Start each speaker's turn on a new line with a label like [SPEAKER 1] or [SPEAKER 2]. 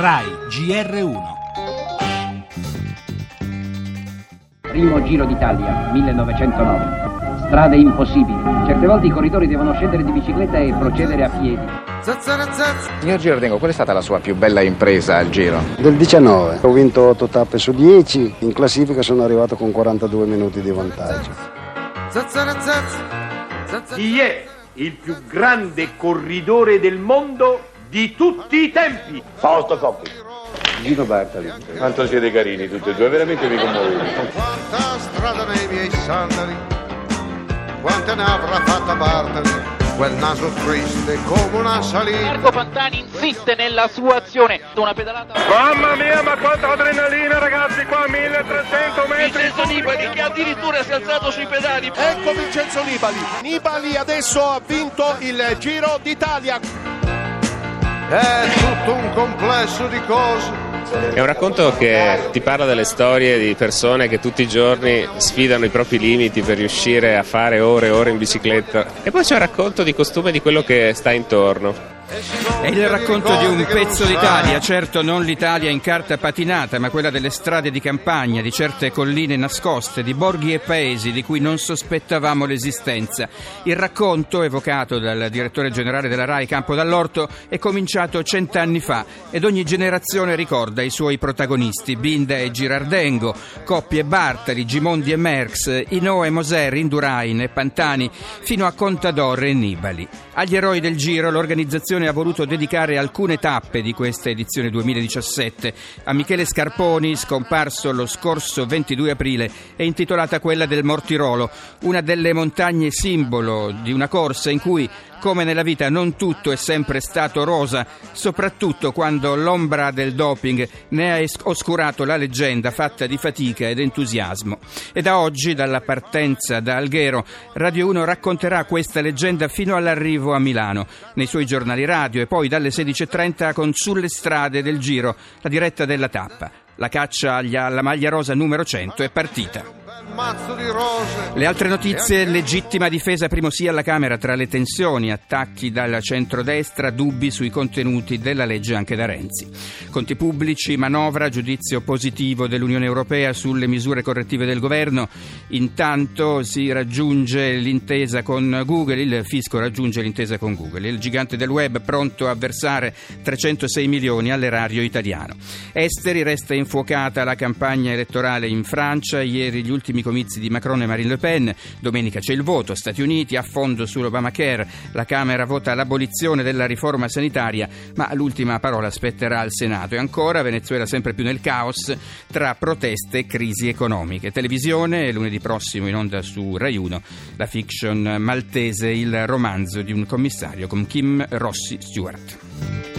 [SPEAKER 1] RAI GR1
[SPEAKER 2] Primo Giro d'Italia, 1909. Strade impossibili. Certe volte i corridori devono scendere di bicicletta e procedere a piedi.
[SPEAKER 3] Signor Girardengo, qual è stata la sua più bella impresa al Giro?
[SPEAKER 4] Del 19. Ho vinto 8 tappe su 10, in classifica sono arrivato con 42 minuti di vantaggio.
[SPEAKER 5] Chi è il più grande corridore del mondo di tutti i tempi?
[SPEAKER 6] Fausto Coppi.
[SPEAKER 7] Gino Bartali.
[SPEAKER 6] Quanto siete carini tutti e due, veramente mi commuovete.
[SPEAKER 8] Quanta strada nei miei sandali, quante ne avrà fatta Bartali, quel naso triste come una salita.
[SPEAKER 9] Marco Pantani insiste nella sua azione, una pedalata.
[SPEAKER 5] Mamma mia, ma quanta adrenalina ragazzi, qua 1300 metri.
[SPEAKER 9] Vincenzo Nibali che addirittura si è alzato sui pedali.
[SPEAKER 10] Ecco Vincenzo Nibali. Nibali adesso ha vinto il Giro d'Italia.
[SPEAKER 8] È tutto un complesso di cose.
[SPEAKER 11] È un racconto che ti parla delle storie di persone che tutti i giorni sfidano i propri limiti per riuscire a fare ore e ore in bicicletta. E poi c'è un racconto di costume di quello che sta intorno.
[SPEAKER 12] È il racconto di un pezzo d'Italia, certo non l'Italia in carta patinata, ma quella delle strade di campagna, di certe colline nascoste, di borghi e paesi di cui non sospettavamo l'esistenza. Il racconto, evocato dal direttore generale della RAI Campo Dall'Orto, è cominciato cent'anni fa ed ogni generazione ricorda i suoi protagonisti, Binda e Girardengo, Coppi e Bartali, Gimondi e Merckx, Ino e Moser, Indurain e Pantani, fino a Contador e Nibali. Agli eroi del Giro l'organizzazione ha voluto dedicare alcune tappe di questa edizione 2017. A Michele Scarponi, scomparso lo scorso 22 aprile, è intitolata quella del Mortirolo, una delle montagne simbolo di una corsa in cui, come nella vita, non tutto è sempre stato rosa, soprattutto quando l'ombra del doping ne ha oscurato la leggenda fatta di fatica ed entusiasmo. E da oggi, dalla partenza da Alghero, Radio 1 racconterà questa leggenda fino all'arrivo a Milano, nei suoi giornali radio e poi dalle 16.30 con Sulle strade del Giro, la diretta della tappa. La caccia alla maglia rosa numero 100 è partita. Le altre notizie, legittima difesa primo sì alla Camera tra le tensioni, attacchi dal centrodestra, dubbi sui contenuti della legge anche da Renzi. Conti pubblici, manovra, giudizio positivo dell'Unione Europea sulle misure correttive del governo. Intanto si raggiunge l'intesa con Google, il fisco raggiunge l'intesa con Google. Il gigante del web pronto a versare 306 milioni all'erario italiano. Esteri resta infuocata la campagna elettorale in Francia, ieri gli ultimi comizi di Macron e Marine Le Pen. Domenica c'è il voto. Stati Uniti a fondo sull'Obamacare. La Camera vota l'abolizione della riforma sanitaria, ma l'ultima parola spetterà al Senato. E ancora Venezuela sempre più nel caos tra proteste e crisi economiche. Televisione, lunedì prossimo in onda su Rai 1, la fiction maltese Il romanzo di un commissario con Kim Rossi Stewart.